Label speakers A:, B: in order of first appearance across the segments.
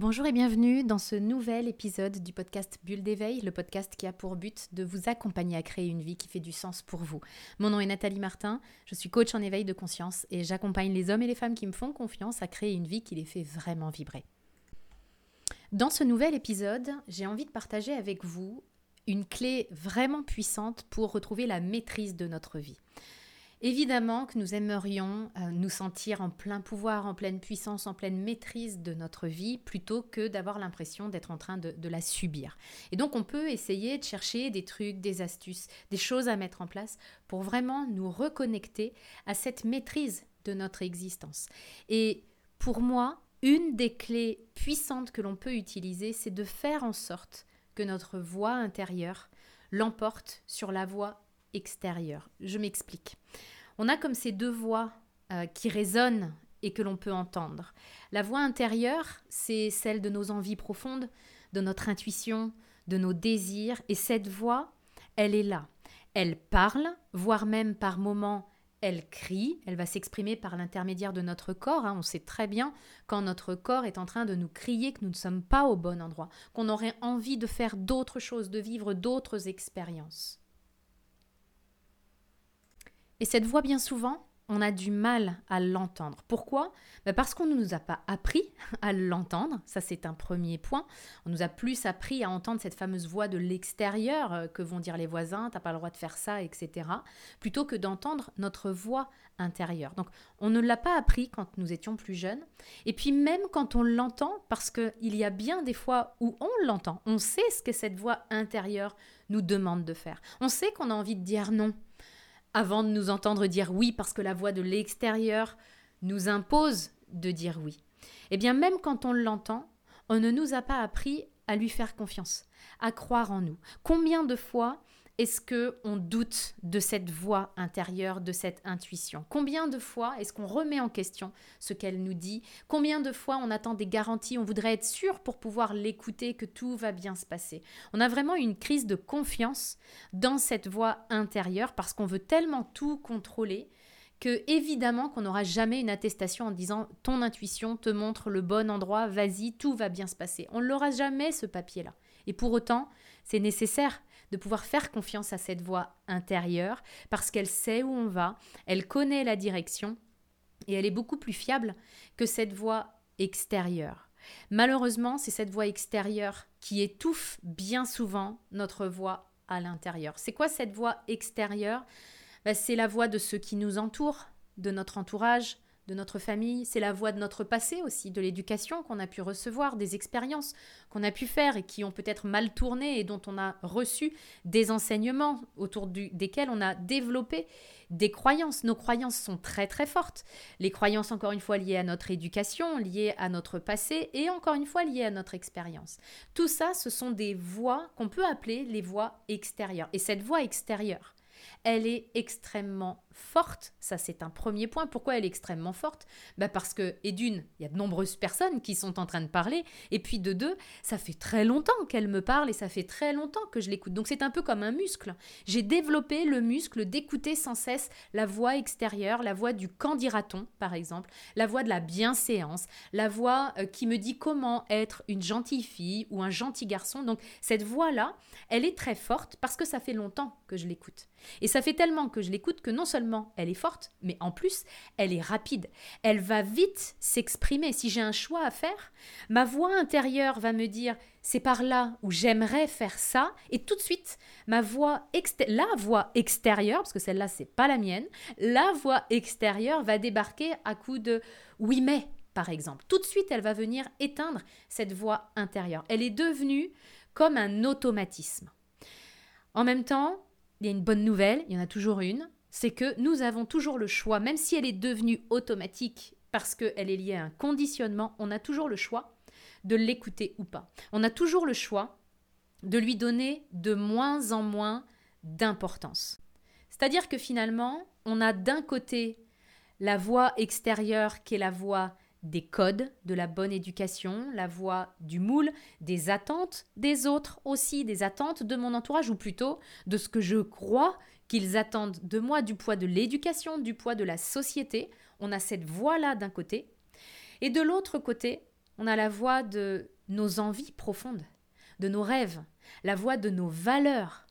A: Bonjour et bienvenue dans ce nouvel épisode du podcast Bulle d'éveil, le podcast qui a pour but de vous accompagner à créer une vie qui fait du sens pour vous. Mon nom est Nathalie Martin, je suis coach en éveil de conscience et j'accompagne les hommes et les femmes qui me font confiance à créer une vie qui les fait vraiment vibrer. Dans ce nouvel épisode, j'ai envie de partager avec vous une clé vraiment puissante pour retrouver la maîtrise de notre vie. Évidemment que nous aimerions euh, nous sentir en plein pouvoir, en pleine puissance, en pleine maîtrise de notre vie, plutôt que d'avoir l'impression d'être en train de, la subir. Et donc on peut essayer de chercher des trucs, des astuces, des choses à mettre en place pour vraiment nous reconnecter à cette maîtrise de notre existence. Et pour moi, une des clés puissantes que l'on peut utiliser, c'est de faire en sorte que notre voix intérieure l'emporte sur la voix Je m'explique. On a comme ces deux voix euh, qui résonnent et que l'on peut entendre. La voix intérieure, c'est celle de nos envies profondes, de notre intuition, de nos désirs, et cette voix, elle est là. Elle parle, voire même par moments, elle crie, elle va s'exprimer par l'intermédiaire de notre corps. Hein. On sait très bien quand notre corps est en train de nous crier que nous ne sommes pas au bon endroit, qu'on aurait envie de faire d'autres choses, de vivre d'autres expériences. Et cette voix, bien souvent, on a du mal à l'entendre. Pourquoi? Ben Parce qu'on ne nous a pas appris à l'entendre, ça c'est un premier point. On nous a plus appris à entendre cette fameuse voix de l'extérieur euh, que vont dire les voisins, t'as pas le droit de faire ça, etc. Plutôt que d'entendre notre voix intérieure. Donc on ne l'a pas appris quand nous étions plus jeunes. Et puis même quand on l'entend, parce qu'il y a bien des fois où on l'entend, on sait ce que cette voix intérieure nous demande de faire. On sait qu'on a envie de dire non avant de nous entendre dire oui parce que la voix de l'extérieur nous impose de dire oui. Eh bien, même quand on l'entend, on ne nous a pas appris à lui faire confiance, à croire en nous. Combien de fois est-ce que on doute de cette voix intérieure, de cette intuition? Combien de fois est-ce qu'on remet en question ce qu'elle nous dit? Combien de fois on attend des garanties, on voudrait être sûr pour pouvoir l'écouter que tout va bien se passer On a vraiment une crise de confiance dans cette voix intérieure parce qu'on veut tellement tout contrôler que évidemment qu'on n'aura jamais une attestation en disant ton intuition te montre le bon endroit, vas-y, tout va bien se passer. On ne l'aura jamais ce papier-là. Et pour autant, c'est nécessaire de pouvoir faire confiance à cette voix intérieure parce qu'elle sait où on va, elle connaît la direction et elle est beaucoup plus fiable que cette voix extérieure. Malheureusement, c'est cette voix extérieure qui étouffe bien souvent notre voix à l'intérieur. C'est quoi cette voix extérieure? Ben, C'est la voix de ceux qui nous entourent, de notre entourage, de notre famille, c'est la voix de notre passé aussi, de l'éducation qu'on a pu recevoir, des expériences qu'on a pu faire et qui ont peut-être mal tourné et dont on a reçu des enseignements autour desquels on a développé des croyances. Nos croyances sont très très fortes. Les croyances, encore une fois, liées à notre éducation, liées à notre passé et encore une fois liées à notre expérience. Tout ça, ce sont des voix qu'on peut appeler les voix extérieures. Et cette voix extérieure, elle est extrêmement forte. Ça, c'est un premier point. Pourquoi elle est extrêmement forte? Bah Parce que, et d'une, il y a de nombreuses personnes qui sont en train de parler. Et puis de deux, ça fait très longtemps qu'elle me parle et ça fait très longtemps que je l'écoute. Donc c'est un peu comme un muscle. J'ai développé le muscle d'écouter sans cesse la voix extérieure, la voix du candidaton, par exemple, la voix de la bienséance, la voix euh, qui me dit comment être une gentille fille ou un gentil garçon. Donc cette voix-là, elle est très forte parce que ça fait longtemps que je l'écoute. Et ça fait tellement que je l'écoute que non seulement elle est forte, mais en plus, elle est rapide. Elle va vite s'exprimer. Si j'ai un choix à faire, ma voix intérieure va me dire c'est par là où j'aimerais faire ça et tout de suite ma voix la voix extérieure parce que celle-là c'est pas la mienne, la voix extérieure va débarquer à coup de oui mais par exemple. Tout de suite, elle va venir éteindre cette voix intérieure. Elle est devenue comme un automatisme. En même temps, il y a une bonne nouvelle, il y en a toujours une, c'est que nous avons toujours le choix, même si elle est devenue automatique parce qu'elle est liée à un conditionnement, on a toujours le choix de l'écouter ou pas. On a toujours le choix de lui donner de moins en moins d'importance. C'est-à-dire que finalement, on a d'un côté la voix extérieure qui est la voix des codes, de la bonne éducation, la voix du moule, des attentes des autres aussi, des attentes de mon entourage, ou plutôt de ce que je crois qu'ils attendent de moi, du poids de l'éducation, du poids de la société. On a cette voix-là d'un côté. Et de l'autre côté, on a la voix de nos envies profondes, de nos rêves, la voix de nos valeurs,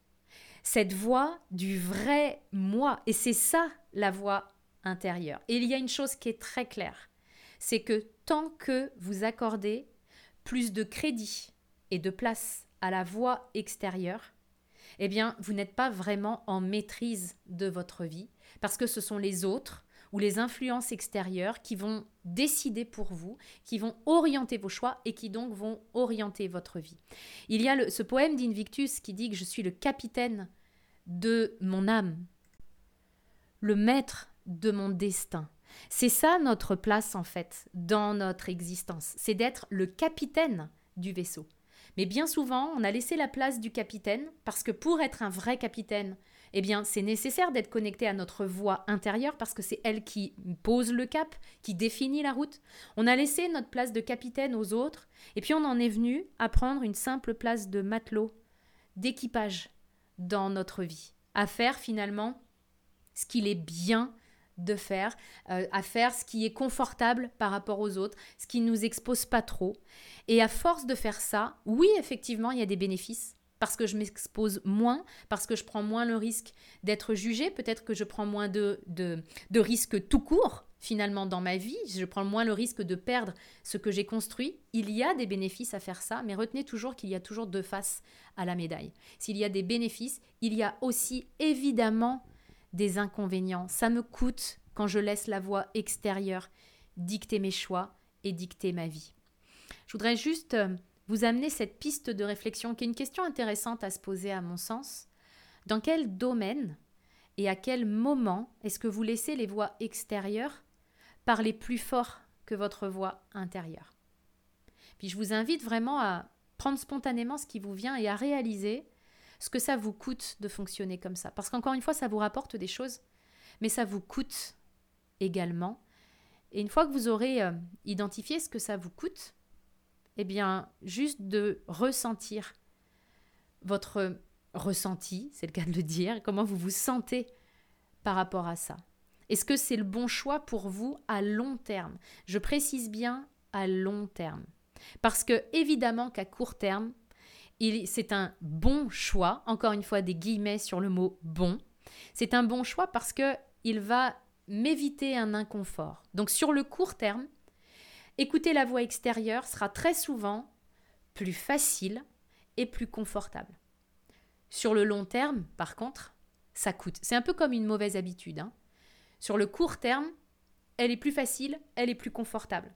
A: cette voix du vrai moi. Et c'est ça la voix intérieure. Et il y a une chose qui est très claire, c'est que tant que vous accordez plus de crédit et de place à la voix extérieure, eh bien, vous n'êtes pas vraiment en maîtrise de votre vie, parce que ce sont les autres ou les influences extérieures qui vont décider pour vous, qui vont orienter vos choix et qui donc vont orienter votre vie. Il y a ce poème d'Invictus qui dit que je suis le capitaine de mon âme, le maître de mon destin. C'est ça notre place en fait dans notre existence, c'est d'être le capitaine du vaisseau. Mais bien souvent, on a laissé la place du capitaine parce que pour être un vrai capitaine, eh bien, c'est nécessaire d'être connecté à notre voix intérieure parce que c'est elle qui pose le cap, qui définit la route. On a laissé notre place de capitaine aux autres et puis on en est venu à prendre une simple place de matelot, d'équipage dans notre vie, à faire finalement ce qu'il est bien de faire, euh, à faire ce qui est confortable par rapport aux autres, ce qui ne nous expose pas trop. Et à force de faire ça, oui, effectivement, il y a des bénéfices. Parce que je m'expose moins, parce que je prends moins le risque d'être jugé, peut-être que je prends moins de, de, de risques tout court, finalement, dans ma vie, je prends moins le risque de perdre ce que j'ai construit. Il y a des bénéfices à faire ça, mais retenez toujours qu'il y a toujours deux faces à la médaille. S'il y a des bénéfices, il y a aussi évidemment des inconvénients. Ça me coûte quand je laisse la voix extérieure dicter mes choix et dicter ma vie. Je voudrais juste euh, vous amener cette piste de réflexion qui est une question intéressante à se poser à mon sens. Dans quel domaine et à quel moment est-ce que vous laissez les voix extérieures parler plus fort que votre voix intérieure? Puis je vous invite vraiment à prendre spontanément ce qui vous vient et à réaliser ce que ça vous coûte de fonctionner comme ça. Parce qu'encore une fois, ça vous rapporte des choses, mais ça vous coûte également. Et une fois que vous aurez euh, identifié ce que ça vous coûte, eh bien, juste de ressentir votre ressenti, c'est le cas de le dire, comment vous vous sentez par rapport à ça. Est-ce que c'est le bon choix pour vous à long terme? Je précise bien à long terme. Parce que évidemment qu'à court terme, c'est un bon choix, encore une fois des guillemets sur le mot bon. C'est un bon choix parce que il va m'éviter un inconfort. Donc sur le court terme, écouter la voix extérieure sera très souvent plus facile et plus confortable. Sur le long terme, par contre, ça coûte. C'est un peu comme une mauvaise habitude. Hein. Sur le court terme, elle est plus facile, elle est plus confortable.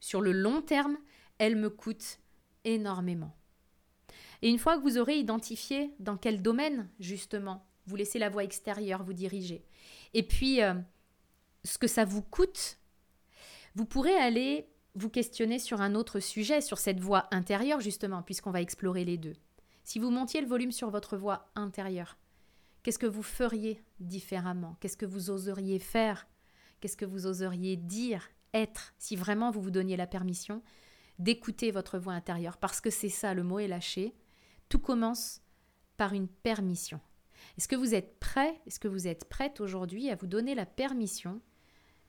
A: Sur le long terme, elle me coûte énormément. Et une fois que vous aurez identifié dans quel domaine, justement, vous laissez la voie extérieure vous diriger, et puis euh, ce que ça vous coûte, vous pourrez aller vous questionner sur un autre sujet, sur cette voie intérieure, justement, puisqu'on va explorer les deux. Si vous montiez le volume sur votre voix intérieure, qu'est-ce que vous feriez différemment? Qu'est-ce que vous oseriez faire? Qu'est-ce que vous oseriez dire, être, si vraiment vous vous donniez la permission d'écouter votre voix intérieure Parce que c'est ça, le mot est lâché. Tout commence par une permission. Est-ce que vous êtes prêt, est-ce que vous êtes prête aujourd'hui à vous donner la permission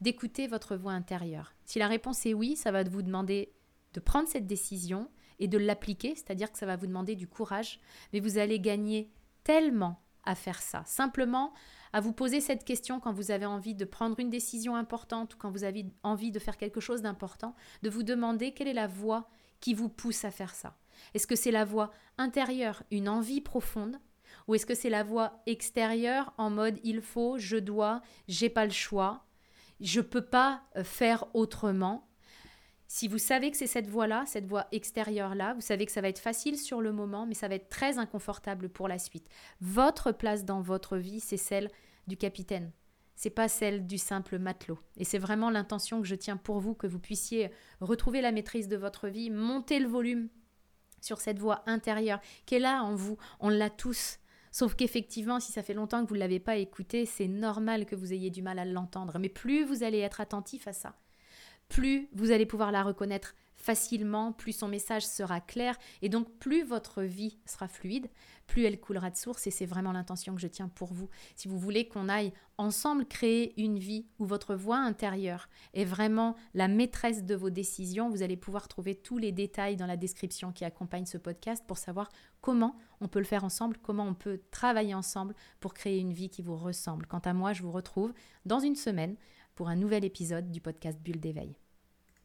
A: d'écouter votre voix intérieure? Si la réponse est oui, ça va vous demander de prendre cette décision et de l'appliquer, c'est-à-dire que ça va vous demander du courage, mais vous allez gagner tellement à faire ça. Simplement à vous poser cette question quand vous avez envie de prendre une décision importante ou quand vous avez envie de faire quelque chose d'important, de vous demander quelle est la voie qui vous pousse à faire ça. Est-ce que c'est la voix intérieure, une envie profonde Ou est-ce que c'est la voix extérieure en mode il faut, je dois, j'ai pas le choix, je peux pas euh, faire autrement? Si vous savez que c'est cette voix-là, cette voix extérieure-là, vous savez que ça va être facile sur le moment, mais ça va être très inconfortable pour la suite. Votre place dans votre vie, c'est celle du capitaine c'est pas celle du simple matelot. Et c'est vraiment l'intention que je tiens pour vous, que vous puissiez retrouver la maîtrise de votre vie, monter le volume sur cette voix intérieure qui est là en vous. On l'a tous. Sauf qu'effectivement, si ça fait longtemps que vous ne l'avez pas écouté, c'est normal que vous ayez du mal à l'entendre. Mais plus vous allez être attentif à ça, plus vous allez pouvoir la reconnaître facilement, plus son message sera clair et donc plus votre vie sera fluide, plus elle coulera de source et c'est vraiment l'intention que je tiens pour vous. Si vous voulez qu'on aille ensemble créer une vie où votre voix intérieure est vraiment la maîtresse de vos décisions, vous allez pouvoir trouver tous les détails dans la description qui accompagne ce podcast pour savoir comment on peut le faire ensemble, comment on peut travailler ensemble pour créer une vie qui vous ressemble. Quant à moi, je vous retrouve dans une semaine pour un nouvel épisode du podcast Bulle d'éveil.